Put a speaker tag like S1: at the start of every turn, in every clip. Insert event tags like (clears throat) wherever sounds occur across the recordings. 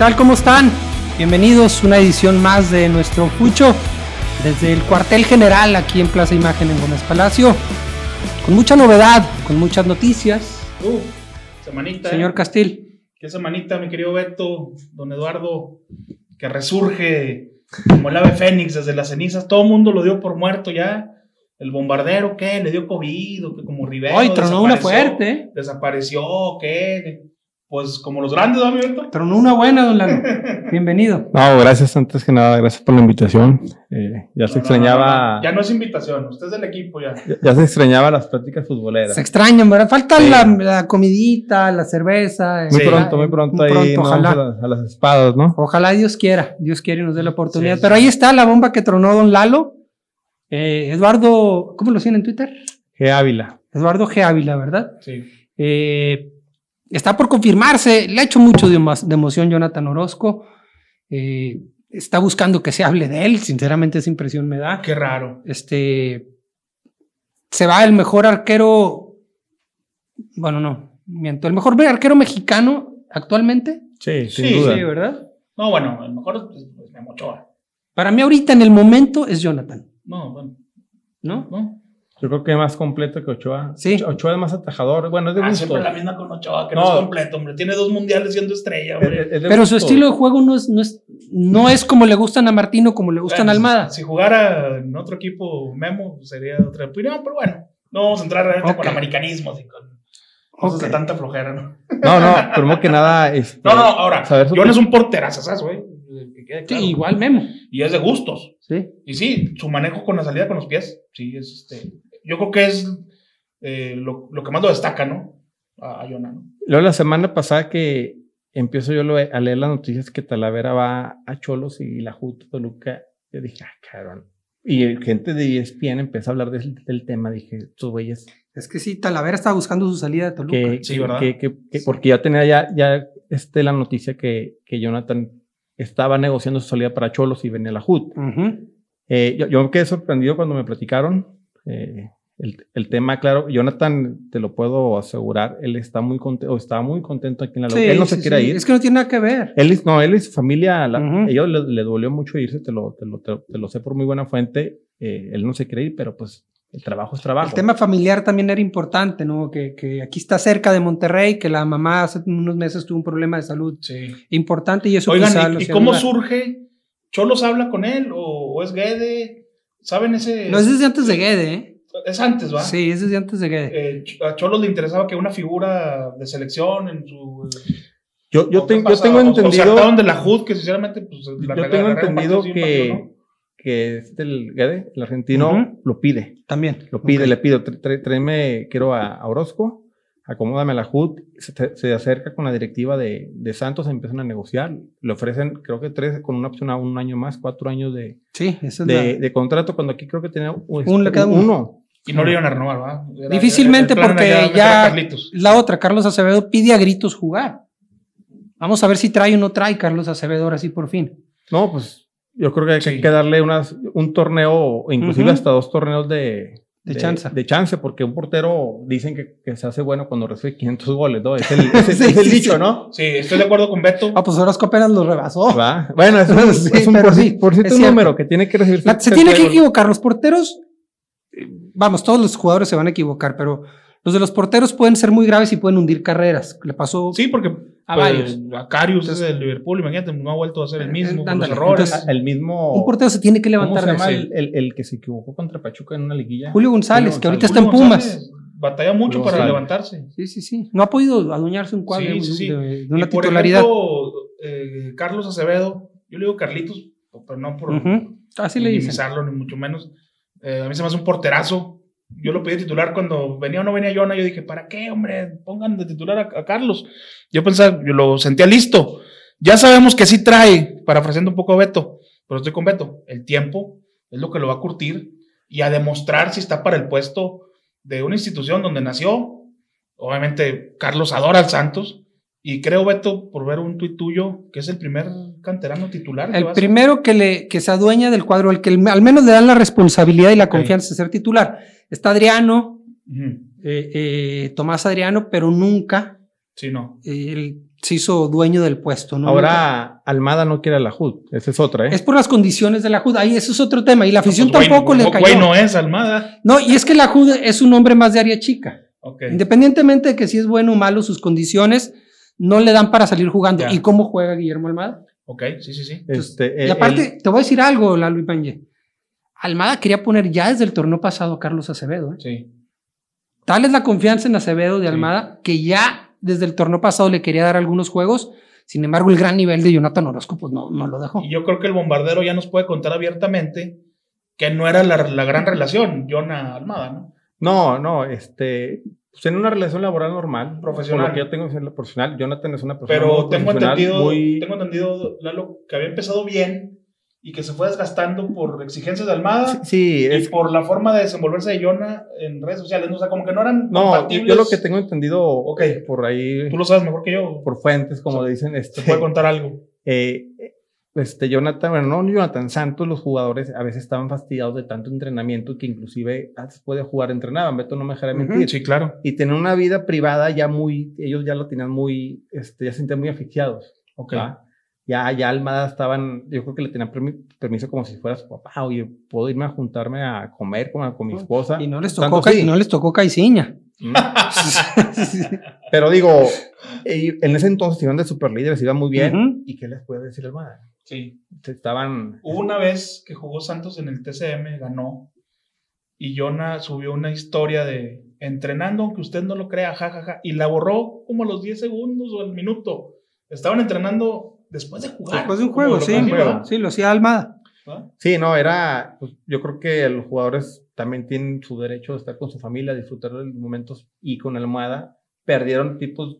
S1: tal? ¿Cómo están? Bienvenidos a una edición más de nuestro Fucho desde el cuartel general aquí en Plaza Imagen en Gómez Palacio. Con mucha novedad, con muchas noticias.
S2: Uh, semanita.
S1: Señor
S2: ¿eh?
S1: Castil.
S2: Qué semanita, mi querido Beto, don Eduardo, que resurge como el ave fénix desde las cenizas. Todo el mundo lo dio por muerto ya. El bombardero, ¿qué? Le dio COVID, o que como Rivero.
S1: Hoy tronó una fuerte. ¿eh?
S2: Desapareció, ¿qué? Pues como los grandes, ¿no, mi Beto?
S1: Tronó una buena, don Lalo. (laughs) Bienvenido.
S3: No, gracias antes que nada, gracias por la invitación. Eh, ya se
S2: No, no,
S3: extrañaba,
S2: no, no. Ya no es invitación, usted es del equipo ya.
S3: ya, ya se extrañaba las pláticas futboleras.
S1: Se extrañan, ¿verdad? Falta
S3: Sí.
S1: la, la comidita, la cerveza.
S3: Muy
S2: Sí.
S3: pronto, muy pronto
S1: Muy
S3: ahí
S1: pronto, ojalá.
S3: a, las- a las espadas, ¿no?
S1: Ojalá Dios quiera, Dios quiere y nos dé la oportunidad.
S2: Sí,
S1: Pero
S2: sí.
S1: ahí está la bomba que tronó don Lalo. Eh, Eduardo, ¿cómo lo siguen en Twitter?
S3: G. Ávila.
S1: Eduardo G. Ávila, ¿verdad?
S2: Sí.
S1: Eh, está por confirmarse, le ha hecho mucho de, de emoción Jonathan Orozco. Eh, está buscando que se hable de él, sinceramente esa impresión me da.
S2: Qué raro.
S1: Este se va el mejor arquero, bueno, no, miento, el mejor arquero mexicano actualmente.
S3: Sí, sin
S2: Sí,
S3: duda.
S1: Sí, ¿verdad?
S2: No, bueno, el mejor es pues, Memo Ochoa.
S1: Para mí ahorita en el momento es Jonathan,
S2: No, bueno,
S1: ¿no?
S2: no.
S3: Yo creo que es más completo que Ochoa.
S1: Sí.
S3: Ochoa es más atajador. Bueno, es de
S2: Ah,
S3: gusto.
S2: siempre la misma con Ochoa, que no,
S3: No.
S2: es completo, hombre. Tiene dos mundiales siendo estrella,
S3: Es-
S2: hombre.
S3: es- es de
S1: Pero su estilo de juego no es, no es, no es como le gustan a Martino, como le gustan a
S2: Bueno,
S1: Almada.
S2: Si jugara en otro equipo Memo, sería otra opinión, pero bueno, no vamos a entrar realmente
S1: Ok.
S2: con americanismo y con cosas de tanta flojera, ¿no?
S3: No, no, primero que nada. Este,
S2: No, no, ahora, John es un porterazo, güey. que quede
S1: Sí, igual Memo.
S2: Y es de gustos.
S1: Sí.
S2: Y sí, su manejo con la salida con los pies, sí, es este. Yo creo que es eh, lo, lo que más lo destaca, ¿no? A, a Jonah, ¿no?
S3: Luego la semana pasada que empiezo yo a leer las noticias que Talavera va a Cholos y la Juta Toluca, yo dije, ah, cabrón. Y gente de ESPN empezó a hablar del, del tema, dije, estos güeyes
S1: Es que sí, Talavera está buscando su salida de Toluca.
S3: que,
S2: Sí, ¿verdad?
S3: que- que- que- porque ya tenía ya, ya este, la noticia que, que Jonathan estaba negociando su salida para Cholos y venía la HUD.
S1: Ujú.
S3: Eh, yo, yo me quedé sorprendido cuando me platicaron eh, el, el tema, claro, Jonathan, te lo puedo asegurar, él está muy contento, estaba muy contento aquí en la
S1: Sí,
S3: Él no se
S1: sí,
S3: quiere
S1: sí.
S3: ir.
S1: Es que no tiene nada que ver.
S3: Él es, no, él y su familia, la-
S1: Ujú.
S3: ellos le, le dolió mucho irse, te lo, te, lo, te, te lo sé por muy buena fuente. eh, él no se quiere ir, pero pues el trabajo es trabajo.
S1: El tema familiar también era importante, ¿no? Que, que aquí está cerca de Monterrey, que la mamá hace unos meses tuvo un problema de salud
S2: Sí.
S1: importante y eso quizá
S2: Oigan,
S1: lo
S2: ¿y, y cómo surge? ¿Cholos habla con él o, o es Guede? ¿Saben ese?
S1: No, es desde antes de Guede, ¿eh?
S2: Es antes, ¿va?
S1: Sí, es desde antes de Guede.
S2: Eh, a Cholos le interesaba que una figura de selección en su.
S3: yo, yo,
S2: ¿o
S3: ten- yo tengo
S2: O- O
S3: entendido,
S2: saltaron de la HUD, que sinceramente, pues. la
S3: yo tengo entendido que,
S2: no.
S3: que este, el Guede, el argentino, lo pide.
S1: También.
S3: Lo pide, le pido, "Tra- tra- tráeme, quiero a, a Orozco, acomódame la HUD, se, se acerca con la directiva de, de Santos, empiezan a negociar, le ofrecen, creo que tres, con una opción a un año más, cuatro años de,
S1: Sí, esa es
S3: de,
S1: la-
S3: de contrato, cuando aquí creo que tenía un,
S1: Un- le queda uno.
S3: uno.
S2: Y no le iban a renovar, ¿va? Era-
S1: Difícilmente
S2: era
S1: porque ya la otra, Carlos Acevedo pide a gritos jugar. Vamos a ver si trae o no trae Carlos Acevedo ahora sí por fin.
S3: No, pues yo creo que hay
S2: Sí.
S3: que darle unas, un torneo, inclusive hasta dos torneos de,
S1: De chance.
S3: De chance, porque un portero dicen que, que se hace bueno cuando recibe 500 goles, ¿no? Es el, (laughs) es el-
S1: Sí,
S3: es el
S1: sí,
S3: dicho,
S1: sí.
S3: ¿no?
S2: Sí, estoy de acuerdo con Beto.
S1: Ah, pues Orozco apenas lo rebasó.
S3: ¿Va? Bueno, es un, (laughs)
S1: Sí,
S3: es un por,
S1: sí,
S3: por cierto
S1: es cierto.
S3: número que tiene que recibir.
S1: La- Se tiene que equivocar. Los porteros, vamos, todos los jugadores se van a equivocar, pero los de los porteros pueden ser muy graves y pueden hundir carreras. Le pasó
S2: Sí, porque
S1: A
S2: pues,
S1: varios.
S2: A Carius es del Liverpool, imagínate, no ha vuelto a ser el
S1: Eh,
S2: mismo, con los errores.
S1: entonces,
S3: El mismo.
S1: un portero se tiene que
S3: ¿Cómo
S1: levantar.
S3: se
S1: de
S3: llama
S1: eso.
S3: el, el- el que se equivocó contra Pachuca en una liguilla?
S1: Julio González,
S3: Julio
S1: que ahorita está en Pumas.
S2: González batalla mucho
S3: Julio
S2: para
S3: González.
S2: levantarse.
S1: Sí, sí, sí. No ha podido adueñarse un cuadro
S2: Sí, sí, sí.
S1: de, de
S2: Y
S1: una
S2: por
S1: titularidad.
S2: ejemplo, eh, Carlos Acevedo, yo le digo Carlitos, pero no por.
S1: Así le
S2: minimizarlo, ni mucho menos. Eh, a mí se me hace un porterazo. Yo lo pedí titular cuando venía o no venía Jonah. Yo dije, ¿para qué, hombre? Pongan de titular a, Carlos. Yo pensaba, yo lo sentía listo. Ya sabemos que sí trae, parafraseando un poco a Beto, pero estoy con Beto. El tiempo es lo que lo va a curtir y a demostrar si está para el puesto de una institución donde nació. Obviamente, Carlos adora al Santos. Y creo, Beto, por ver un tuit tuyo, que es el primer canterano titular.
S1: El primero que, le, que se adueña del cuadro, el que el- al menos le dan la responsabilidad y la confianza de ser titular. Está Adriano, eh, eh, Tomás Adriano, pero nunca
S2: Sí, no.
S1: el, se hizo dueño del puesto. ¿no?
S3: Ahora Almada no quiere a la HUD. Esa es otra, ¿eh?
S1: Es por las condiciones de la JUD. Ahí eso es otro tema. Y la afición
S2: No, pues,
S1: tampoco
S2: güey,
S1: le cayó.
S2: Güey, no es Almada.
S1: No, y es que la JUD es un hombre más de área chica. Independientemente de que si es bueno o malo, sus condiciones no le dan para salir jugando. ¿Y cómo juega Guillermo Almada?
S2: Ok, sí, sí, sí.
S3: Este,
S1: y
S3: eh,
S1: aparte, te voy a decir algo, Lalo Ipañe. Almada quería poner ya desde el torneo pasado a Carlos Acevedo. ¿eh?
S2: Sí.
S1: Tal es la confianza en Acevedo de
S2: Sí.
S1: Almada que ya desde el torneo pasado le quería dar algunos juegos. Sin embargo, el gran nivel de Jonathan Orozco, pues no, no lo dejó.
S2: Y yo creo que el bombardero ya nos puede contar abiertamente que no era la, la gran relación, Jonah Almada, ¿no?
S3: No, no, este. Pues en una relación laboral normal.
S2: Profesional.
S3: Por lo que yo tengo que ser profesional. Jonathan es una persona.
S2: Pero
S3: muy
S2: tengo
S3: profesional,
S2: entendido,
S3: muy-
S2: tengo entendido, Lalo, que había empezado bien y que se fue desgastando por exigencias de Almada
S3: Sí,
S2: y
S3: es.
S2: por la forma de desenvolverse de Jonah en redes sociales. ¿no? O sea, como que no eran
S3: No,
S2: compatibles.
S3: yo lo que tengo entendido
S2: Ok.
S3: por ahí,
S2: Tú lo sabes mejor que yo.
S3: por fuentes, como
S2: O sea,
S3: dicen,
S2: Te
S3: este,
S2: puede contar algo.
S3: eh, este Jonathan, bueno, no Jonathan Santos, los jugadores a veces estaban fastidiados de tanto entrenamiento que inclusive después de jugar entrenaban, Beto no me dejará mentir.
S2: Sí, claro.
S3: Y tener una vida privada ya muy, ellos ya lo tenían muy, este, ya se sentían muy asfixiados.
S2: Ok.
S3: ¿va? Ya, ya Almada estaban, yo creo que le tenían permi- permiso como si fuera su papá, oye, puedo irme a juntarme a comer con, con mi esposa.
S1: Y no les tocó,
S3: sí.
S1: no les tocó Caiciña.
S3: Mm. (laughs) Pero digo, eh, en ese entonces iban de superlíderes, iban muy bien.
S1: Ujú.
S3: ¿Y qué les puede decir Almada?
S2: Sí.
S3: Estaban.
S2: Hubo una vez que jugó Santos en el TCM, ganó, y Jonah subió una historia de entrenando, aunque usted no lo crea, jajaja, y la borró como a los 10 segundos o al minuto. Estaban entrenando después de jugar.
S1: Después de un juego, sí. Sí, lo hacía Almada.
S3: Sí, no, era. pues, yo creo que los jugadores también tienen su derecho de estar con su familia, disfrutar de los momentos y con Almada perdieron tipos.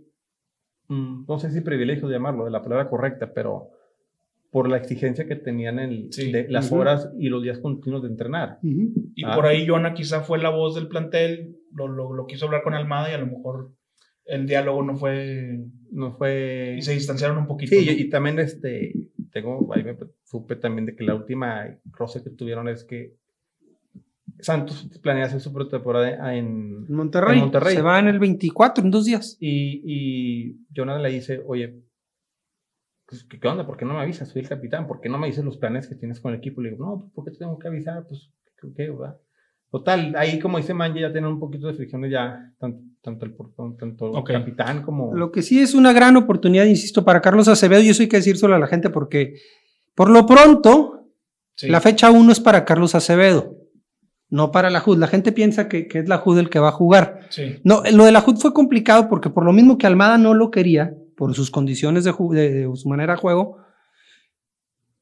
S3: mm, no sé si privilegio de llamarlo, de la palabra correcta, pero por la exigencia que tenían en
S2: Sí.
S3: de las
S1: Ujú.
S3: horas y los días continuos de entrenar.
S2: Y
S3: Ah.
S2: por ahí Jonah quizá fue la voz del plantel, lo, lo, lo quiso hablar con Almada y a lo mejor el diálogo no fue...
S3: No fue.
S2: Y se distanciaron un poquito.
S3: Sí,
S2: ¿no?
S3: y, y también este, tengo, ahí me supe también de que la última roce que tuvieron es que Santos planea hacer su pretemporada en
S1: En Monterrey.
S3: En Monterrey.
S1: Se va en el 24, en dos días.
S3: y, y Jonathan le dice, oye, ¿qué, qué onda? ¿Por qué no me avisas? Soy el capitán, ¿por qué no me dices los planes que tienes con el equipo? Le digo, no, pues, ¿por qué te tengo que avisar? Pues, ¿verdad? Total, ahí como dice Manje, ya tienen un poquito de fricciones ya, tanto, tanto el portón, tanto el
S2: Ok.
S3: capitán como...
S1: Lo que sí es una gran oportunidad, insisto, para Carlos Acevedo, y eso hay que decírselo a la gente porque, por lo pronto,
S2: Sí.
S1: la fecha 1 es para Carlos Acevedo, no para la JUD. La gente piensa que, que es la JUD el que va a jugar.
S2: Sí.
S1: No, lo de la JUD fue complicado porque por lo mismo que Almada no lo quería, por sus condiciones de, de- de su manera de juego,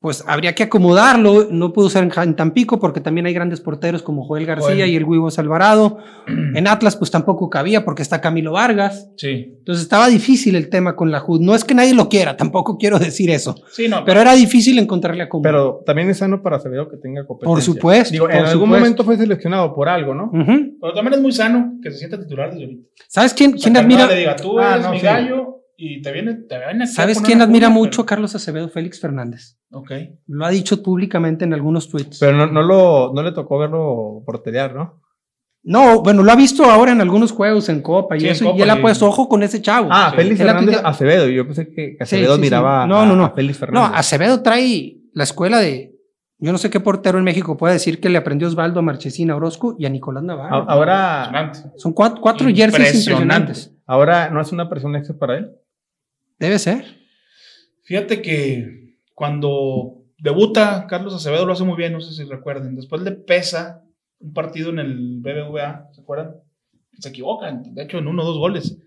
S1: pues habría que acomodarlo. No pudo ser en, Tampico porque también hay grandes porteros como Joel García
S2: Joel.
S1: y el Huivos Alvarado. (clears throat) En Atlas pues tampoco cabía porque está Camilo Vargas.
S2: Sí.
S1: Entonces estaba difícil el tema con la JUD. No es que nadie lo quiera, tampoco quiero decir eso.
S2: Sí, no.
S1: Pero era difícil encontrarle acomodo.
S3: Pero también es sano para Acevedo que tenga competencia.
S1: Por supuesto,
S3: Digo,
S1: por
S3: en algún
S1: supuesto.
S3: momento fue seleccionado por algo, ¿no?
S1: Ujú.
S2: Pero también es muy sano que se sienta titular desde ahorita.
S1: ¿Sabes quién,
S2: O sea,
S1: quién admira?
S2: Almada le diga, tú
S3: Ah,
S2: eres
S3: no,
S2: mi
S3: sí.
S2: gallo y te viene, te viene
S1: ¿Sabes quién admira mucho a
S2: pero-
S1: Carlos Acevedo? Félix Fernández.
S2: Ok.
S1: Lo ha dicho públicamente en algunos tweets.
S3: Pero no, no, lo, no le tocó verlo porterear, ¿no?
S1: No, bueno, lo ha visto ahora en algunos juegos en Copa y
S2: Sí,
S1: eso,
S2: Copa
S1: y él ha puesto ojo con ese chavo.
S3: Ah,
S2: Sí.
S3: Félix
S1: Él ha
S3: Fernández Acevedo. Yo pensé que Acevedo
S1: Sí, sí,
S3: miraba
S1: sí. No,
S3: a,
S1: no, no.
S3: a Félix
S1: no,
S3: Fernández.
S1: Acevedo trae la escuela de. Yo no sé qué portero en México puede decir que le aprendió Osvaldo a Marchesín, a Orozco y a Nicolás Navarro.
S3: Ahora.
S1: Son cuatro, cuatro jerseys
S2: Impresionante.
S1: impresionantes.
S3: ahora no es una presión extra para él.
S1: Debe ser.
S2: Fíjate que cuando debuta Carlos Acevedo lo hace muy bien, no sé si recuerden. Después le pesa un partido en el BBVA, ¿se acuerdan? Se equivocan, de hecho en uno o dos goles.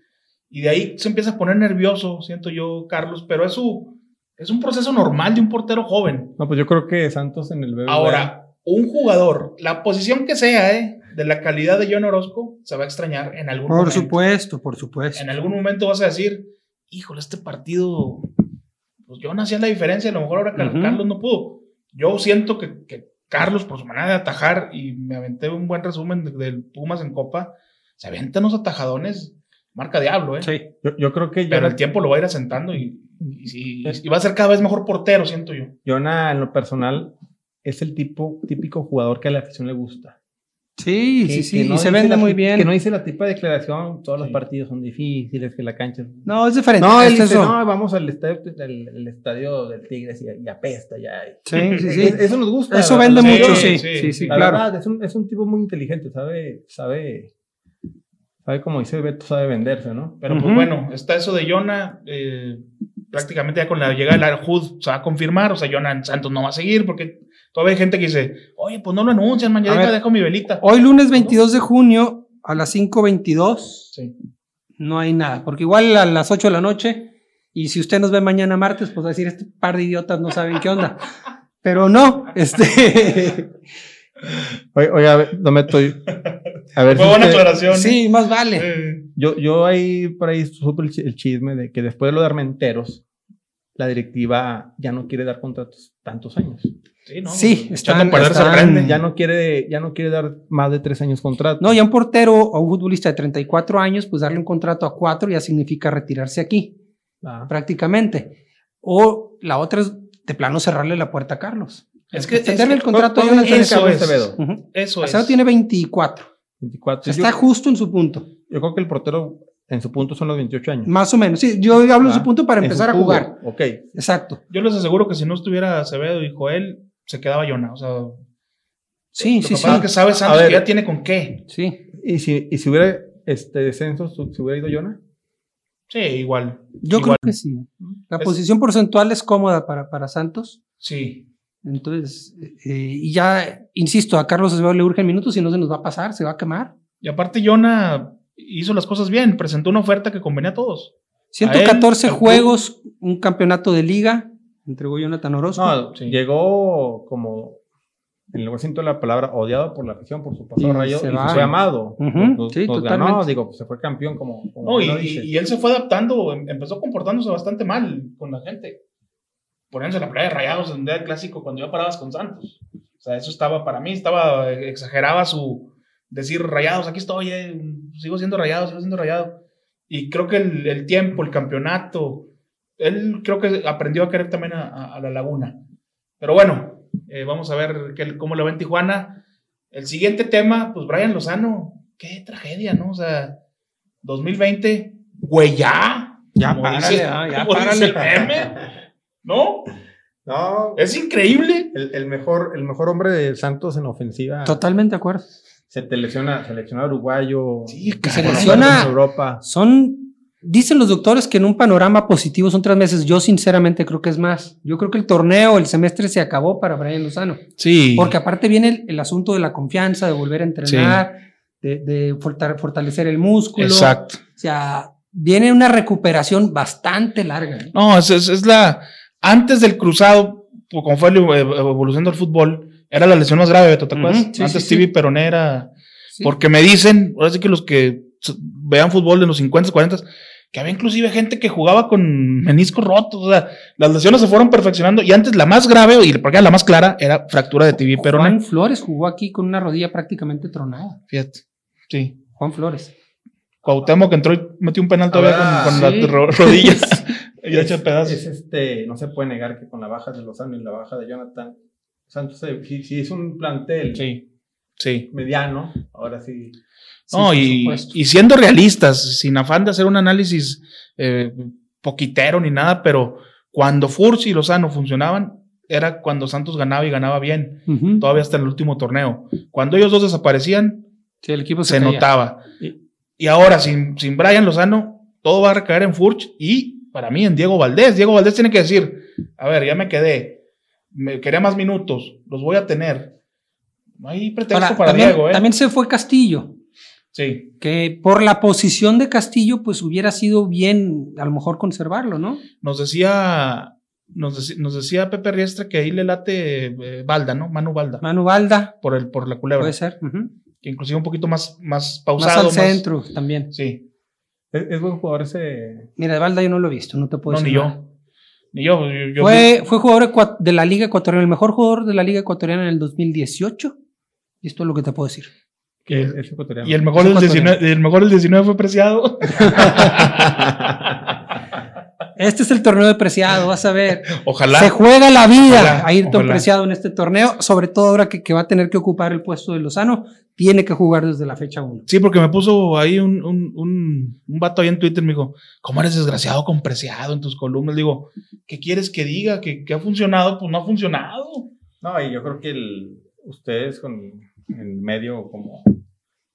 S2: Y de ahí se empieza a poner nervioso, siento yo, Carlos, pero es, su, es un proceso normal de un portero joven.
S3: No, pues yo creo que Santos en el BBVA.
S2: Ahora, un jugador, la posición que sea, ¿eh? de la calidad de John Orozco, se va a extrañar en algún
S1: Por
S2: momento.
S1: supuesto, por supuesto.
S2: En algún momento vas a decir, híjole, este partido, pues yo hacía la diferencia, a lo mejor ahora. Carlos no pudo. Yo siento que, que Carlos, por su manera de atajar, y me aventé un buen resumen de- del Pumas en Copa, se avientan unos atajadones, marca diablo, ¿eh?
S1: Sí.
S3: Yo, yo creo que
S2: Pero el tiempo lo va a ir asentando y, y va a ser cada vez mejor portero, siento yo.
S3: Jonah, en lo personal, es el tipo, típico jugador que a la afición le gusta.
S1: Sí,
S3: que-
S1: sí, sí.
S3: que no
S1: y se vende muy bien.
S3: Que no dice la tipo de declaración, todos los partidos son difíciles, que la cancha...
S1: No, es diferente.
S3: No, él
S1: es
S3: dice,
S1: eso.
S3: no, vamos al estadio, al estadio del Tigres y, y apesta ya.
S1: Sí, sí, sí.
S3: Es- Eso nos gusta.
S1: Eso vende mucho,
S2: sí,
S1: sí.
S2: sí,
S1: Sí.
S3: La
S1: claro.
S3: verdad, es un, es un tipo muy inteligente, sabe, sabe, sabe como dice Beto, sabe venderse, ¿no?
S2: Pero pues bueno, está eso de Jonah. eh, prácticamente ya con la llegada del Arjud se va a confirmar. O sea, Jonah en Santos no va a seguir porque todavía hay gente que dice, oye, pues no lo anuncian, man, ya
S1: A
S2: deja,
S1: ver.
S2: dejo mi velita.
S1: Hoy lunes 22 de junio a las 5.22
S2: Sí.
S1: no hay nada, porque igual a las 8 de la noche, y si usted nos ve mañana martes, pues va a decir, este par de idiotas no saben qué onda. Pero no, este...
S3: Oye, oye, a ver, no me estoy... A ver (laughs)
S2: Fue
S3: si
S2: buena
S3: usted-
S2: aclaración.
S1: sí, más vale.
S2: Eh,
S3: yo, yo ahí por ahí supe el, chi- el chisme de que después de lo de Armenteros, la directiva ya no quiere dar contratos tantos años.
S2: sí, ¿no?
S1: Sí, están- están-.
S3: Ya no quiere, ya no quiere dar más de tres años contrato.
S1: No, ya un portero o un futbolista de 34 años, pues darle un contrato a cuatro ya significa retirarse aquí,
S3: Ah.
S1: prácticamente. O la otra es de plano cerrarle la puerta a Carlos.
S2: Es que
S1: extenderle el contrato a
S3: ¿Cuántos
S1: Jonathan
S3: años tiene
S2: eso es. Eso es.
S1: Acevedo tiene 24.
S3: 24.
S1: Está
S3: yo,
S1: justo en su punto.
S3: yo creo que el portero en su punto son los 28 años.
S1: Más o menos. Sí, yo hablo en
S3: Ah,
S1: su punto para empezar a jugar.
S3: Ok.
S1: Exacto.
S2: Yo les aseguro que si no estuviera Acevedo y Joel, se quedaba Jonah. O sea,
S1: Sí,
S2: lo
S1: sí,
S2: que
S1: sí.
S2: pasa es que sabe Santos
S3: ver.
S2: que ya tiene con qué.
S1: Sí.
S3: ¿Y si, y si hubiera este descenso, ¿se hubiera ido Jonah?
S2: Sí, igual.
S1: Yo
S2: Igual.
S1: creo que sí. La
S2: Es-
S1: posición porcentual es cómoda para, para Santos.
S2: Sí.
S1: Entonces, eh, y ya, insisto, a Carlos Acevedo le urgen minutos y no se nos va a pasar, se va a quemar.
S2: Y aparte, Jonah hizo las cosas bien. Presentó una oferta que convenía a todos.
S1: 114
S2: A él,
S1: juegos, un campeonato de liga, entregó Jonathan Orozco.
S3: No,
S2: Sí.
S3: llegó como, en el buen sentido de la palabra, odiado por la afición, por su pasado
S1: Y
S3: rayo,
S1: se
S3: y
S1: va.
S3: fue amado. Nos-
S1: sí,
S3: nos
S1: totalmente.
S3: ganó, digo, pues se fue campeón como, como
S2: No, y,
S3: bien lo
S2: y-
S3: dices.
S2: y él se fue adaptando, em- empezó comportándose bastante mal con la gente. Poniéndose la playa de rayados en el clásico cuando ya parabas con Santos. O sea, eso estaba para mí, estaba, exageraba su decir rayados, aquí estoy, eh, sigo siendo rayado, sigo siendo rayado. Y creo que el, el tiempo, el campeonato, él creo que aprendió a querer también a, a- a la laguna. Pero bueno, eh, vamos a ver qué- cómo le va en Tijuana. El siguiente tema, pues Brian Lozano, qué tragedia, ¿no? O sea, 2020, güey, ya.
S1: Ya párale,
S2: dice-
S1: ah, ya párale. (laughs)
S2: ¿No?
S3: No,
S2: Es increíble.
S3: el, el mejor, el mejor hombre de Santos en ofensiva.
S1: Totalmente de acuerdo.
S3: Se te lesiona, seleccionado uruguayo.
S2: Sí,
S1: Que se lesiona.
S3: en Europa.
S1: Son, dicen los doctores que en un panorama positivo son tres meses. Yo sinceramente creo que es más. Yo creo que el torneo, el semestre se acabó para Brian Lozano.
S2: Sí.
S1: Porque aparte viene el, el asunto de la confianza, de volver a entrenar, de, de forta- fortalecer el músculo.
S2: Exacto.
S1: O sea, viene una recuperación bastante larga. ¿eh?
S2: No, es, es, es la. Antes del cruzado, pues, como fue la ev- evolución del fútbol, era la lesión más grave, Beto, ¿te acuerdas?
S1: Sí,
S2: Antes
S1: sí, sí.
S2: Stevie Peroné era.
S1: Sí.
S2: Porque me dicen, ahora sí que los que vean fútbol de los 50, 40, que había inclusive gente que jugaba con meniscos rotos. O sea, las lesiones se fueron perfeccionando. Y antes la más grave, y porque era la más clara, era fractura de tibia peroné.
S1: Juan Flores jugó aquí con una rodilla prácticamente tronada.
S2: Fíjate. Sí.
S1: Juan Flores.
S2: Cuauhtémoc que entró y metió un penal todavía con, con
S1: sí.
S2: las ro- rodillas. (laughs) y
S3: Es,
S2: hecho pedazos.
S3: es este, no se puede negar que con la baja de Lozano y la baja de Jonathan, Santos, si, si es un plantel
S2: Sí. Sí.
S3: mediano, ahora sí.
S2: No, y, y siendo realistas, sin afán de hacer un análisis eh, poquitero ni nada, pero cuando Furch y Lozano funcionaban, era cuando Santos ganaba y ganaba bien,
S1: Ujú.
S2: todavía hasta el último torneo. Cuando ellos dos desaparecían,
S1: Sí, el equipo se,
S2: notaba.
S3: Y-
S2: Y ahora, sin, sin Brian Lozano, todo va a recaer en Furch y para mí en Diego Valdés. Diego Valdés tiene que decir, a ver, ya me quedé, me quería más minutos, los voy a tener. No hay pretexto
S1: Ahora,
S2: para
S1: también,
S2: Diego, ¿eh?
S1: también se fue Castillo,
S2: Sí.
S1: que por la posición de Castillo, pues hubiera sido bien a lo mejor conservarlo, ¿no?
S2: Nos decía, nos decía, nos decía Pepe Riestra que ahí le late eh, Balda, ¿no? Manu Balda,
S1: Manu Balda,
S2: por, el, por la culebra.
S1: puede ser.
S2: Que inclusive un poquito más, más
S1: Más
S2: pausado.
S1: al centro también.
S2: Sí.
S3: Es, es buen jugador ese.
S1: Mira, de Balda yo no lo he visto, no te puedo
S2: No,
S1: decir.
S2: ni
S1: nada.
S2: yo. Ni yo. yo- yo-
S1: Fue, fue jugador de la Liga Ecuatoriana, el mejor jugador de la Liga Ecuatoriana en el 2018. Y esto es lo que te puedo decir.
S3: que es, es ecuatoriano.
S2: y el mejor,
S1: ecuatoriano.
S2: 19, el mejor del 19 fue preciado. (laughs) (laughs)
S1: Este es el torneo de Preciado, vas a ver. (laughs)
S2: Ojalá.
S1: Se juega la vida
S2: Ojalá,
S1: Ayrton
S2: ojalá.
S1: Preciado en este torneo, sobre todo ahora que, que va a tener que ocupar el puesto de Lozano, tiene que jugar desde la fecha 1.
S2: Sí, porque me puso ahí un, un, un, un vato ahí en Twitter, me dijo, ¿cómo eres desgraciado con Preciado en tus columnas? Digo, ¿qué quieres que diga? ¿Que, que ha funcionado? Pues no ha funcionado.
S3: No, y yo creo que el- ustedes con el medio como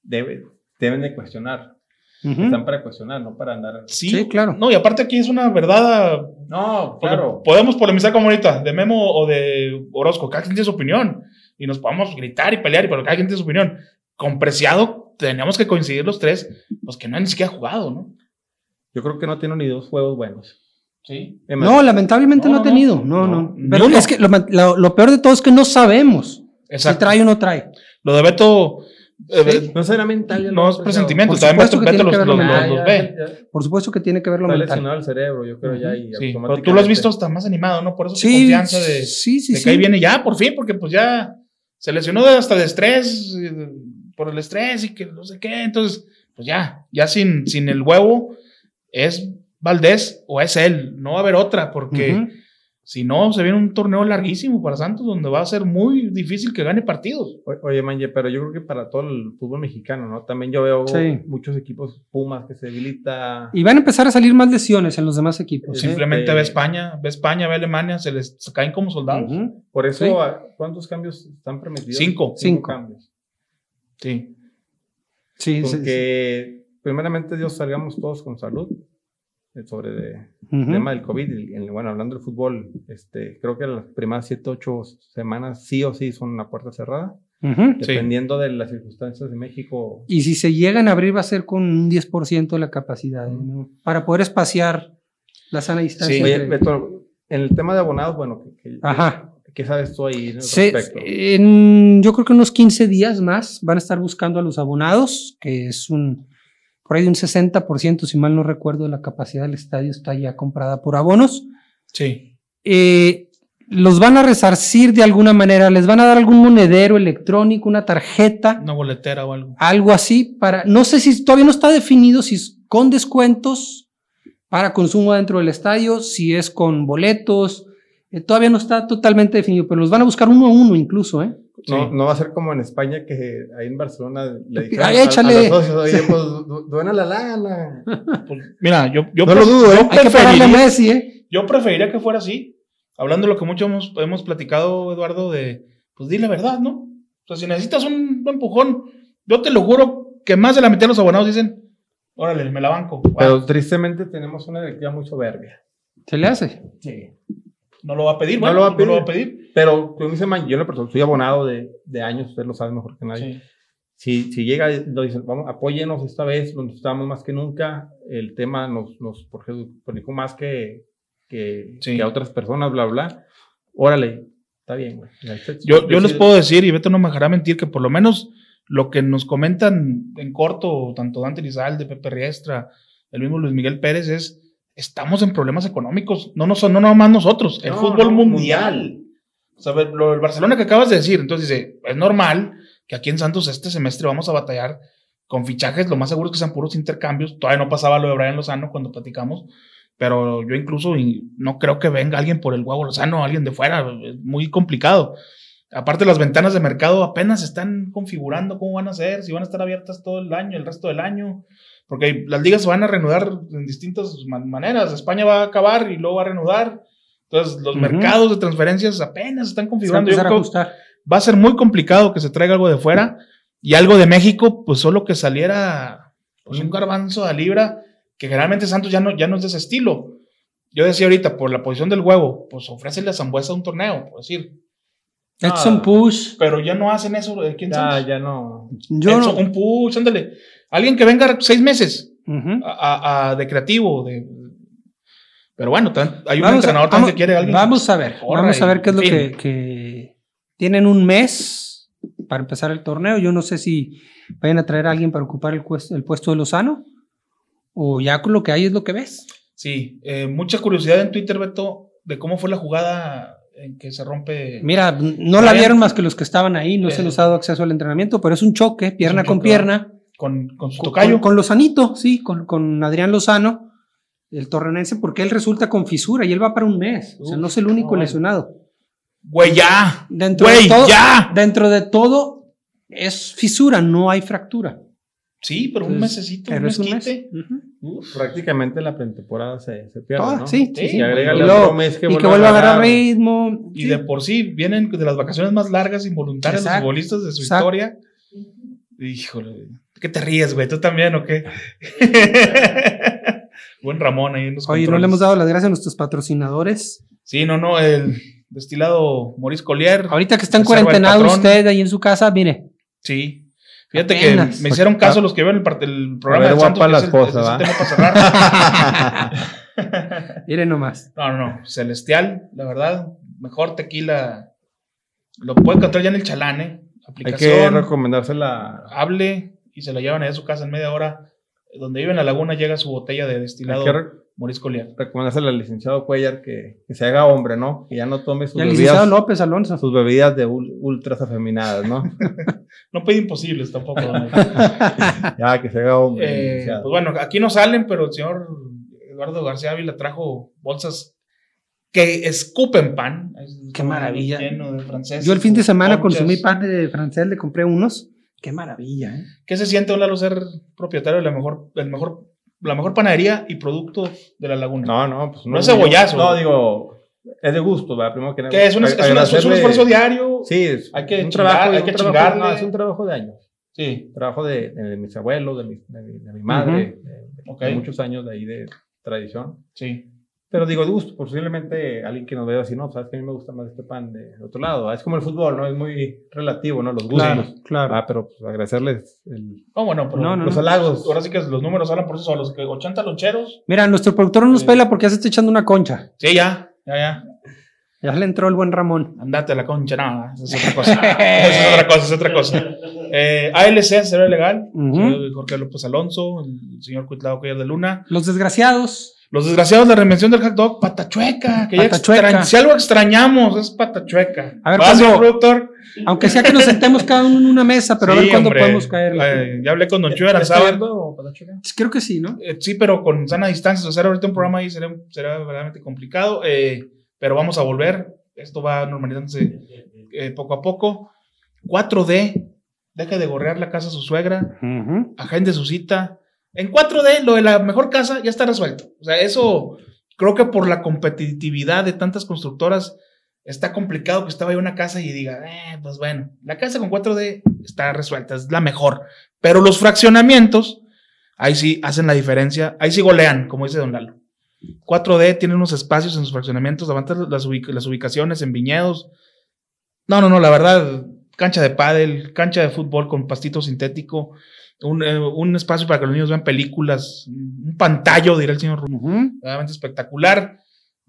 S3: debe- deben de cuestionar. Están para cuestionar, no para andar.
S2: Sí,
S1: Sí, claro.
S2: No, y aparte aquí es una verdad.
S3: No, claro.
S2: Podemos polemizar como ahorita, de Memo o de Orozco, cada quien tiene su opinión. Y nos podemos gritar y pelear, pero cada quien tiene su opinión. Con Preciado teníamos que coincidir los tres, pues que no ha ni siquiera jugado, ¿no?
S3: Yo creo que no tiene ni dos juegos buenos.
S2: Sí.
S1: No, lamentablemente
S2: No,
S1: no, ha tenido.
S2: no,
S1: No, no. Pero es que lo, lo- lo peor de todo es que no sabemos si
S2: Exacto.
S1: trae o no trae.
S2: Lo de Beto. Eh,
S1: Sí.
S3: no será mental.
S2: No es presentimiento,
S1: Por
S2: también
S1: tiene
S2: los,
S1: que
S2: los- ve.
S1: Por supuesto que tiene que ver lo
S3: Está
S1: mental.
S3: lesionado el cerebro, yo creo ya. Y
S2: Sí, pero tú lo has visto hasta más animado, ¿no? Por eso
S1: Sí,
S2: confianza de,
S1: sí, sí,
S2: de
S1: sí.
S2: que ahí viene ya, por fin, porque pues ya se lesionó hasta de estrés, por el estrés y que no sé qué. Entonces, pues ya, ya sin, sin el huevo es Valdés o es él, no va a haber otra, porque
S1: Ujú.
S2: Si no, se viene un torneo larguísimo para Santos donde va a ser muy difícil que gane partidos.
S3: Oye, Manje, pero yo creo que para todo el fútbol mexicano, ¿no? También yo veo
S1: Sí.
S3: muchos equipos Pumas que se debilita.
S1: Y van a empezar a salir más lesiones en los demás equipos. ¿eh?
S2: Simplemente ve España, ve España, ve Alemania, se les caen como soldados.
S3: Por eso,
S1: Sí.
S3: ¿a- ¿cuántos cambios están permitidos?
S2: Cinco.
S1: Cinco.
S3: cambios.
S2: Sí.
S1: Sí, sí, sí.
S3: Porque, primeramente, Dios salgamos todos con salud sobre de- el
S1: Ujú.
S3: tema del COVID. el- bueno, hablando del fútbol, este, creo que las primeras 7, 8 semanas sí o sí son una puerta cerrada.
S1: Ujú.
S2: Sí.
S3: Dependiendo de las circunstancias de México.
S1: Y si se llegan a abrir va a ser con un 10% de la capacidad, ¿no? Para poder espaciar la sana distancia.
S2: Sí.
S3: Oye, Beto, en el tema de abonados, bueno, que, que-
S1: Ajá.
S3: ¿qué sabes tú ahí en el
S1: Se-
S3: respecto?
S1: en- yo creo que unos 15 días más van a estar buscando a los abonados, que es un por ahí de un 60%, si mal no recuerdo, de la capacidad del estadio está ya comprada por abonos.
S2: Sí.
S1: Eh, los van a resarcir de alguna manera, les van a dar algún monedero electrónico, una tarjeta,
S2: Una boletera o algo.
S1: algo así para, no sé si todavía no está definido si es con descuentos para consumo dentro del estadio, si es con boletos, eh, todavía no está totalmente definido, pero los van a buscar uno a uno incluso, ¿eh?
S3: No,
S2: Sí.
S3: no va a ser como en España que ahí en Barcelona le dijeron
S1: Ay,
S3: a-
S1: échale.
S3: a, los socios, oye, pues du- duena la lana. (laughs)
S2: Pues, mira, yo, yo,
S3: No lo dudo, ¿eh?
S2: yo
S1: Hay que a
S2: preferiría-
S1: Messi, ¿eh?
S2: Yo preferiría que fuera así. Hablando de lo que mucho hemos, hemos platicado, Eduardo, de, pues di la verdad, ¿no? O sea, si necesitas un empujón, yo te lo juro que más de la mitad de los abonados dicen, órale, me la banco.
S3: Pero tristemente tenemos una directiva muy soberbia.
S1: Se le hace.
S3: Sí.
S2: No lo va a pedir,
S3: No
S2: bueno,
S3: lo va a
S2: no lo va a
S3: pedir.
S2: pedir.
S3: Pero como dice Man, yo en la persona soy abonado de, de años, usted lo sabe mejor que nadie.
S2: Sí.
S3: Si, si llega nos dicen, vamos, apóyenos esta vez, lo necesitamos más que nunca, el tema nos, nos perjudicó más que, que,
S2: Sí.
S3: que a otras personas, bla, bla. Órale, está bien, güey.
S2: Yo, yo les puedo decir, y Beto no me dejará mentir, que por lo menos lo que nos comentan en corto, tanto Dante Lizalde, Pepe Riestra, el mismo Luis Miguel Pérez, es estamos en problemas económicos. No, no son no nomás nosotros, el
S3: No,
S2: fútbol
S3: no,
S2: mundial. O sea, lo del Barcelona que acabas de decir, entonces dice, es normal que aquí en Santos este semestre vamos a batallar con fichajes, lo más seguro es que sean puros intercambios. Todavía no pasaba lo de Brian Lozano cuando platicamos, pero yo incluso no creo que venga alguien por el huevo Lozano, alguien de fuera, es muy complicado. Aparte las ventanas de mercado apenas se están configurando cómo van a ser, si van a estar abiertas todo el año, el resto del año, porque las ligas se van a reanudar en distintas man- maneras. España va a acabar y luego va a reanudar. Entonces los mercados de transferencias apenas están
S1: Se va a
S2: configurando. Yo creo- va a ser muy complicado que se traiga algo de fuera y algo de México, pues solo que saliera pues, un garbanzo a libra, que generalmente Santos ya no, ya no es de ese estilo. Yo decía ahorita, por la posición del huevo, pues ofrécele a Zambuesa un torneo, por decir.
S1: Edson
S3: Ah.
S1: Push.
S2: Pero ya no hacen eso aquí en
S3: Ya, ya no.
S1: Yo
S2: Edson,
S1: no.
S2: Un push, ándale. Alguien que venga seis meses a, a- a- de creativo, de... Pero bueno, tan- hay un
S1: Vamos
S2: entrenador también
S1: vamos-
S2: que quiere a alguien.
S1: Vamos a ver, vamos a ver qué es lo que, que- tienen un mes para empezar el torneo. Yo no sé si vayan a traer a alguien para ocupar el puesto de Lozano o ya con lo que hay es lo que ves.
S2: Sí, eh, mucha curiosidad en Twitter, Beto, de cómo fue la jugada en que se rompe.
S1: Mira, no la vieron más que los que estaban ahí, no
S2: Eh.
S1: se les ha dado acceso al entrenamiento, pero es un choque, pierna
S2: un
S1: con
S2: choque,
S1: pierna,
S2: con, con su tocayo.
S1: con, con Lozanito, sí, con, con Adrián Lozano. el torrenense, porque él resulta con fisura y él va para un mes. o sea, no es el único
S2: no,
S1: lesionado.
S2: Güey, ya.
S1: Dentro
S2: Güey,
S1: de todo,
S2: ya.
S1: Dentro de todo es fisura, no hay fractura.
S2: Sí, pero un mesecito,
S1: pero
S2: un
S1: es un mes.
S2: mesquite.
S1: Ujú.
S3: Prácticamente la pretemporada se, se pierde,
S1: Ah,
S3: ¿no?
S1: sí, sí.
S3: Y agrégale
S1: Y luego-
S3: mes que
S1: y que
S3: vuelva
S1: a agarrar ritmo.
S2: Y
S1: sí.
S2: de por sí vienen de las vacaciones más largas involuntarias los futbolistas de su
S1: exacto.
S2: historia. Híjole, ¿qué te ríes, güey? ¿Tú también o qué? (laughs) Buen Ramón ahí en los
S1: Oye, no le hemos dado las gracias a nuestros patrocinadores.
S2: Sí, no, no, el destilado Maurice Collier.
S1: Ahorita que está en cuarentenado usted ahí en su casa, mire.
S2: Sí. Fíjate
S1: Apenas.
S2: que me hicieron caso los que ven el, el programa de Santos.
S3: guapa la
S2: es el-
S3: esposa,
S2: ese
S3: ¿va?
S2: tema para cerrar. (laughs)
S1: Mire nomás.
S2: No, no, no. Celestial, la verdad. Mejor tequila. Lo puede encontrar ya en el chalán, ¿eh?
S3: Hay que recomendársela.
S2: hable y se la llevan allá a su casa en media hora. Donde vive en la laguna llega su botella de destilado
S3: que re-
S2: Maurice Collier.
S3: recomendársela al licenciado Cuellar que, que se haga hombre, ¿no? Que ya no tome sus bebidas,
S1: López Alonso.
S3: sus bebidas de ul- ultras afeminadas, ¿no? (laughs)
S2: No pide imposibles tampoco. don (laughs)
S3: ya, que se haga hombre.
S2: Eh, pues bueno, aquí no salen, pero el señor Eduardo García Ávila trajo bolsas que escupen pan.
S1: Qué maravilla.
S2: Lleno de franceses,
S1: Yo el fin de semana
S2: conchas.
S1: consumí pan de francés, le compré unos. Qué maravilla, ¿eh?
S2: ¿Qué se siente, Lalo, ser propietario de la mejor, el mejor, la mejor panadería y producto de la laguna?
S3: no, no, pues
S2: No es cebollazo.
S3: No, digo, es de gusto, ¿verdad? Primero que nada.
S2: Que es un, es, un- es un esfuerzo diario.
S3: Sí, es
S2: Hay que
S3: un
S2: chingar-
S3: trabajo,
S2: hay
S3: un
S2: que chingarle.
S3: no, es un trabajo de años.
S2: Sí.
S3: Trabajo de, de mis abuelos, de mi, de mi, de mi madre, de- de-
S2: Ok.
S3: de muchos años de ahí de tradición.
S2: Sí.
S3: Pero digo, de gusto, posiblemente alguien que nos vea así, no, sabes que a mí me gusta más este pan de otro lado. Es como el fútbol, ¿no? Es muy relativo, ¿no? Los gustos.
S1: Claro, claro.
S3: Ah, pero pues agradecerles el-
S2: No, bueno, pero
S1: No, no,
S3: los
S1: no.
S3: halagos.
S2: ahora sí que los números hablan por sí solos. Que 80 loncheros.
S1: Mira, nuestro productor no nos pela porque ya se está echando una concha.
S2: Sí, ya, ya, ya.
S1: Ya le entró el buen Ramón.
S2: Andate a la concha, no, esa es otra (laughs) cosa. es otra cosa, es otra cosa. Eh, ALC, Asesoría Legal,
S1: Ujú.
S2: señor Jorge López Alonso, el señor Cuitlao Collar de Luna.
S1: Los desgraciados.
S2: Los desgraciados de la reinvención del hot dog, patachueca. Que ya
S1: Patachueca.
S2: extrañ- si algo extrañamos, es patachueca.
S1: A ver,
S2: ¿Va,
S1: ¿cuándo?
S2: señor productor?
S1: Aunque sea que nos sentemos cada uno en una mesa, pero a
S2: Sí,
S1: ver cuándo
S2: hombre.
S1: podemos caer.
S2: Eh, ya hablé con Don Chuy
S3: ¿Está
S2: Aranzábal.
S3: viendo, Patachuca?
S1: Creo que sí, ¿no?
S2: Eh, sí, pero con sana distancia. Hacer ahorita un programa ahí será, será verdaderamente complicado. eh, pero vamos a volver. Esto va normalizándose eh, poco a poco. 4D. Deje de gorrear la casa a su suegra.
S1: Ujú.
S2: Agende su cita. En 4D, lo de la mejor casa ya está resuelto. O sea, eso creo que por la competitividad de tantas constructoras está complicado que usted vaya a una casa y diga, eh, pues bueno, la casa con 4D está resuelta, es la mejor. Pero los fraccionamientos, ahí sí hacen la diferencia, ahí sí golean, como dice Don Lalo. 4D tiene unos espacios en sus fraccionamientos, levanta las, ubic- las ubicaciones en viñedos. No, no, no, la verdad, cancha de pádel, cancha de fútbol con pastito sintético, un, eh, un espacio para que los niños vean películas, un pantallo, dirá el señor Rubio,
S1: Ujú.
S2: verdaderamente espectacular.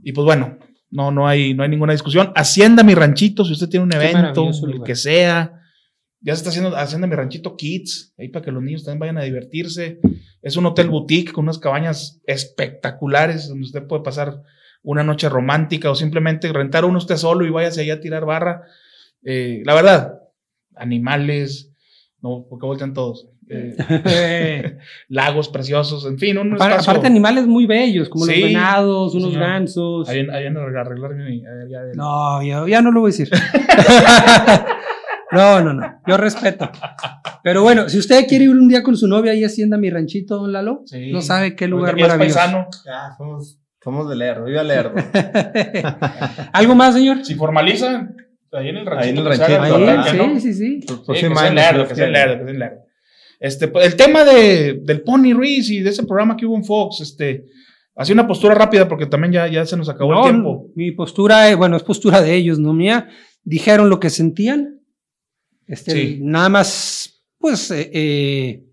S2: Y pues bueno, no, no, hay, no hay ninguna discusión. Hacienda Mi Ranchito, si usted tiene un evento, el que sea. Ya se está haciendo Hacienda Mi Ranchito Kids, ahí para que los niños también vayan a divertirse. Es un hotel boutique con unas cabañas espectaculares donde usted puede pasar una noche romántica o simplemente rentar uno usted solo y váyase allá a tirar barra. Eh, la verdad, animales, no, porque voltean todos. Eh, (laughs) (laughs) lagos preciosos, en fin, un
S1: Aparte,
S2: espacio.
S1: aparte animales muy bellos, como
S2: Sí,
S1: los venados, unos
S2: señor.
S1: gansos.
S2: Ahí, ahí en arreglar mi. allá de-
S1: No, yo ya no lo voy a decir. (laughs) no, no, no. Yo respeto. Pero bueno, si usted quiere ir un día con su novia y hacienda mi ranchito, don Lalo,
S2: Sí.
S1: no sabe qué lugar
S2: Ahorita que ya es
S1: maravilloso.
S2: paisano,
S3: Ya, somos, somos de Lerdo, viva Lerdo.
S1: ¿Algo más, señor?
S2: si formaliza, ahí en el ranchito.
S3: Ahí en el ranchito,
S1: Ahí,
S2: ¿no?
S1: sí, sí, sí.
S3: Pues,
S2: Sí,
S3: pues,
S2: que
S3: sí,
S2: sea lerdo, que sea lerdo, que sea lerdo. Este, pues, el tema de, del Pony Ruiz y de ese programa que hubo en Fox, este, hacía una postura rápida porque también ya, ya se nos acabó
S1: No,
S2: el tiempo.
S1: Mi postura, es- bueno, es postura de ellos, no mía. Dijeron lo que sentían. Este,
S2: Sí.
S1: Nada más, pues, eh, eh,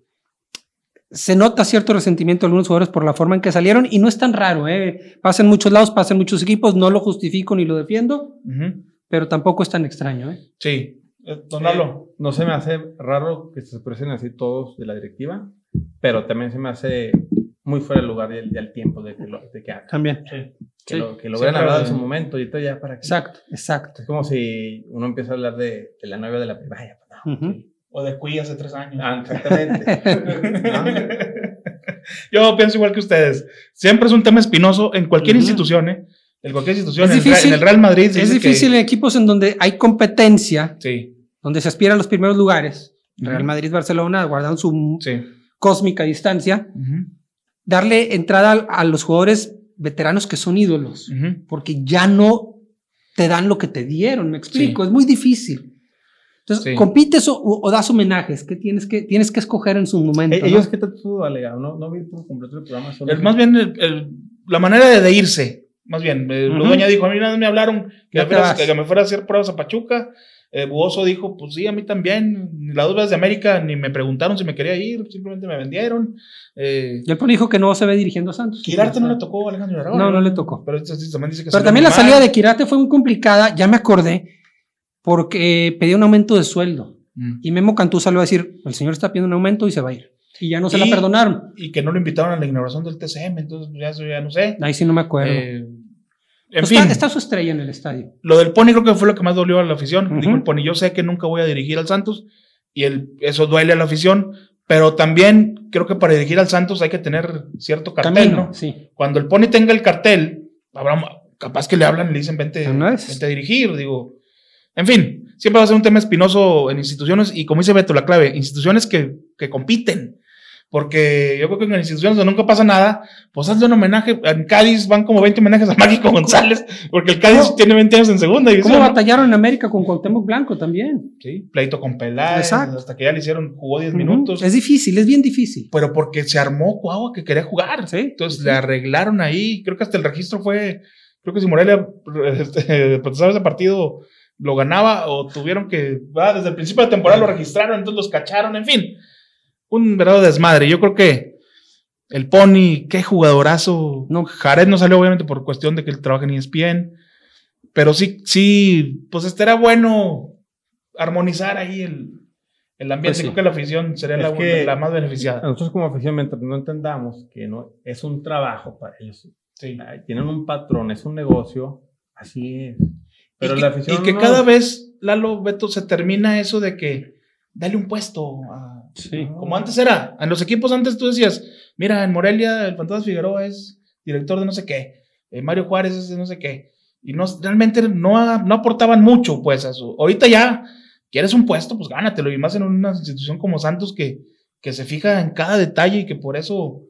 S1: se nota cierto resentimiento de algunos jugadores por la forma en que salieron y no es tan raro, ¿eh? Pasa en muchos lados, pasa en muchos equipos, no lo justifico ni lo defiendo,
S2: Ujú.
S1: pero tampoco es tan extraño, ¿eh?
S2: Sí. Eh, Don Lalo.
S3: No se me hace raro que se expresen así todos de la directiva, pero también se me hace muy fuera de lugar del, del tiempo de que lo, de que hagan.
S1: También.
S2: Sí.
S3: Que
S1: Sí.
S3: lo, que lo hubieran hablado en su momento, ahorita ya para que.
S1: Exacto, exacto.
S3: Es como si uno empieza a hablar de, de la novia de la primaria. pues, no.
S2: O de Cui hace tres años.
S3: Ah, exactamente. (laughs) (laughs)
S2: Yo pienso igual que ustedes. Siempre es un tema espinoso en cualquier institución, ¿eh? En cualquier institución.
S1: Es
S2: En el Re-
S1: difícil-
S2: en el Real Madrid.
S1: Es
S2: que-
S1: difícil en equipos en donde hay competencia,
S2: Sí,
S1: donde se aspira a los primeros lugares. Real Madrid, Barcelona, guardando su
S2: sí.
S1: cósmica distancia,
S2: Ujú,
S1: darle entrada a, a los jugadores veteranos que son ídolos,
S2: ujú.
S1: porque ya no te dan lo que te dieron, me explico, es muy difícil. Entonces,
S2: Sí.
S1: compites o, o das homenajes, que tienes que tienes que escoger en su momento.
S3: Eh,
S1: ¿no?
S3: Ellos, ¿qué te estuvo alegado? No, no vi por completo el programa. solo
S2: El-
S3: vi-
S2: más bien el- el- la manera de, de irse. Más bien, eh,
S1: Ujú.
S2: Ludueña dijo, a mí nada me hablaron que, que me fuera a hacer pruebas a Pachuca. Eh, Buoso dijo, pues sí, a mí también. Las dos veces de América ni me preguntaron si me quería ir, simplemente me vendieron. Eh,
S1: Y el dijo que no se ve dirigiendo a Santos.
S2: Quirarte no le tocó a Alejandro Aragón.
S1: No, no le tocó.
S2: Pero esto también dice que
S1: Pero
S2: salió
S1: también
S2: muy
S1: la salida de Quirate fue muy complicada, ya me acordé, porque pedía un aumento de sueldo.
S2: Mm.
S1: Y Memo Cantú salió a decir, el señor está pidiendo un aumento y se va a ir. Y ya no se la
S2: Y-
S1: perdonaron.
S2: Y que no lo invitaron a la inauguración del TCM, entonces ya, eso ya no sé.
S1: Ahí sí no me acuerdo.
S2: Eh, en
S1: Pues
S2: fin,
S1: está, está su estrella en el estadio.
S2: lo del Pony creo que fue lo que más dolió a la afición.
S1: Ujú.
S2: Dijo el Pony, yo sé que nunca voy a dirigir al Santos y el, eso duele a la afición, pero también creo que para dirigir al Santos hay que tener cierto cartel,
S1: Camino,
S2: ¿no?
S1: sí.
S2: Cuando el Pony tenga el cartel, habrá, capaz que le hablan y le dicen, vente, vente a dirigir, digo. En fin, siempre va a ser un tema espinoso en instituciones y como dice Beto, la clave, instituciones que, que compiten. Porque yo creo que en instituciones donde nunca pasa nada, pues hazle un homenaje. En Cádiz van como 20 homenajes a Mágico (laughs) González, porque el Cádiz
S1: ¿Cómo?
S2: tiene 20 años en segunda.
S1: ¿Cómo batallaron en América con Cuauhtémoc Blanco también?
S2: Sí, pleito con Peláez,
S1: Exacto.
S2: hasta que ya le hicieron, jugó 10
S1: Ujú.
S2: minutos.
S1: Es difícil, es bien difícil.
S2: Pero porque se armó Cuauhua que quería jugar.
S1: Sí,
S2: Entonces
S1: sí.
S2: le arreglaron ahí. Creo que hasta el registro fue. Creo que si Morelia (laughs) este, protestaba ese partido lo ganaba o tuvieron que. ah, desde el principio de temporada lo registraron, entonces los cacharon. En fin, un verdadero desmadre. Yo creo que el Pony, qué jugadorazo.
S1: No.
S2: Jared no salió, obviamente, por cuestión de que él trabaja en ESPN. Pero sí, sí, pues estaría bueno armonizar ahí el, el ambiente.
S1: Pues sí.
S2: Creo que la afición sería
S3: Es
S2: la,
S3: que-
S2: la más beneficiada.
S3: Nosotros como afición, mientras no entendamos que no es un trabajo para ellos,
S2: Sí.
S3: Ay, tienen un patrón, es un negocio, así es. Pero
S2: y que,
S3: la afición
S2: y que
S3: no-
S2: cada vez, Lalo, Beto, se termina eso de que dale un puesto. a-
S1: Sí.
S2: como antes era. En los equipos antes tú decías, mira, en Morelia el Fantasma Figueroa es director de no sé qué, eh, Mario Juárez es de no sé qué. Y no, realmente no, no aportaban mucho, pues, a eso. Ahorita ya, quieres un puesto, pues gánatelo. Y más en una institución como Santos que, que se fija en cada detalle y que por eso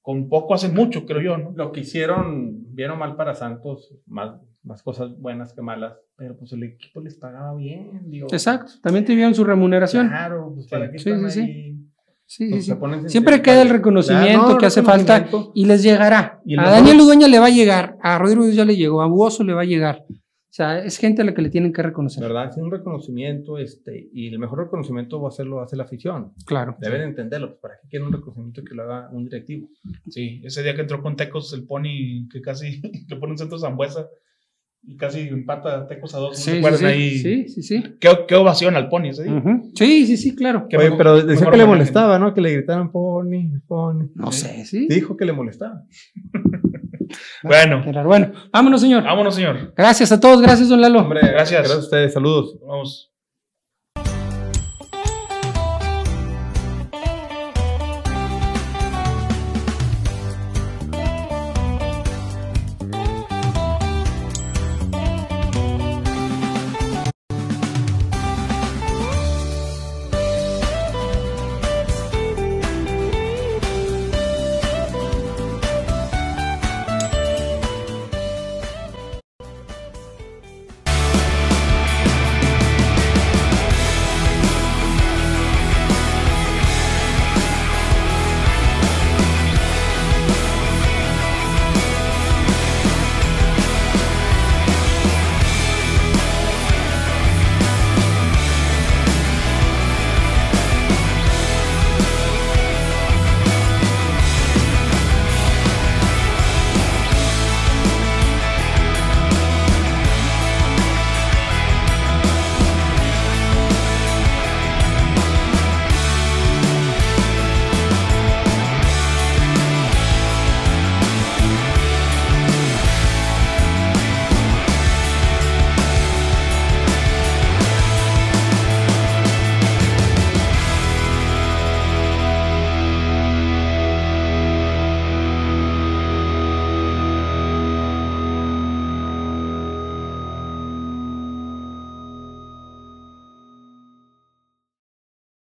S2: con poco hacen mucho, creo yo, ¿no?
S3: Lo que hicieron, bien o mal para Santos, más, más cosas buenas que malas, pero pues el equipo les pagaba bien, digo.
S1: Exacto, también tuvieron su remuneración.
S3: Claro, pues para
S1: Sí,
S3: están
S1: sí, sí.
S3: ahí?
S1: Sí, sí,
S3: Pues,
S1: sí.
S3: ponen
S1: Siempre queda el reconocimiento
S3: no,
S1: que hace falta y les llegará.
S3: Y
S1: a Daniel Udueña le va a llegar, a Rodrigo Díaz ya le llegó, a Buoso le va a llegar. O sea, es gente a la que le tienen que reconocer.
S3: ¿Verdad? Es un reconocimiento, este, y el mejor reconocimiento va a hacerlo hace la afición.
S1: Claro.
S3: Deben entenderlo, pues para qué quieren un reconocimiento que lo haga un directivo.
S2: Sí, ese día que entró con Tecos, el Pony, que casi (laughs) le pone un centro Zambuesa y casi empata a Tecos a dos. ¿no
S1: Sí,
S2: se
S1: sí,
S2: acuerdan
S1: sí,
S2: ahí?
S1: sí, sí, sí.
S2: ¿Qué, qué ovación al Pony ese día.
S1: Ujú. Sí, sí, sí, claro.
S2: Qué
S3: Oye,
S2: mejor-
S3: pero
S2: qué
S3: decía que le molestaba, ¿no? Que le gritaran Pony, Pony.
S1: No sé, sí.
S3: Dijo que le molestaba. (laughs)
S2: Bueno.
S1: Bueno, vámonos, señor.
S2: vámonos, señor.
S1: Gracias a todos, gracias, don Lalo.
S3: Hombre,
S2: Gracias.
S3: Gracias a ustedes, saludos.
S2: Vamos.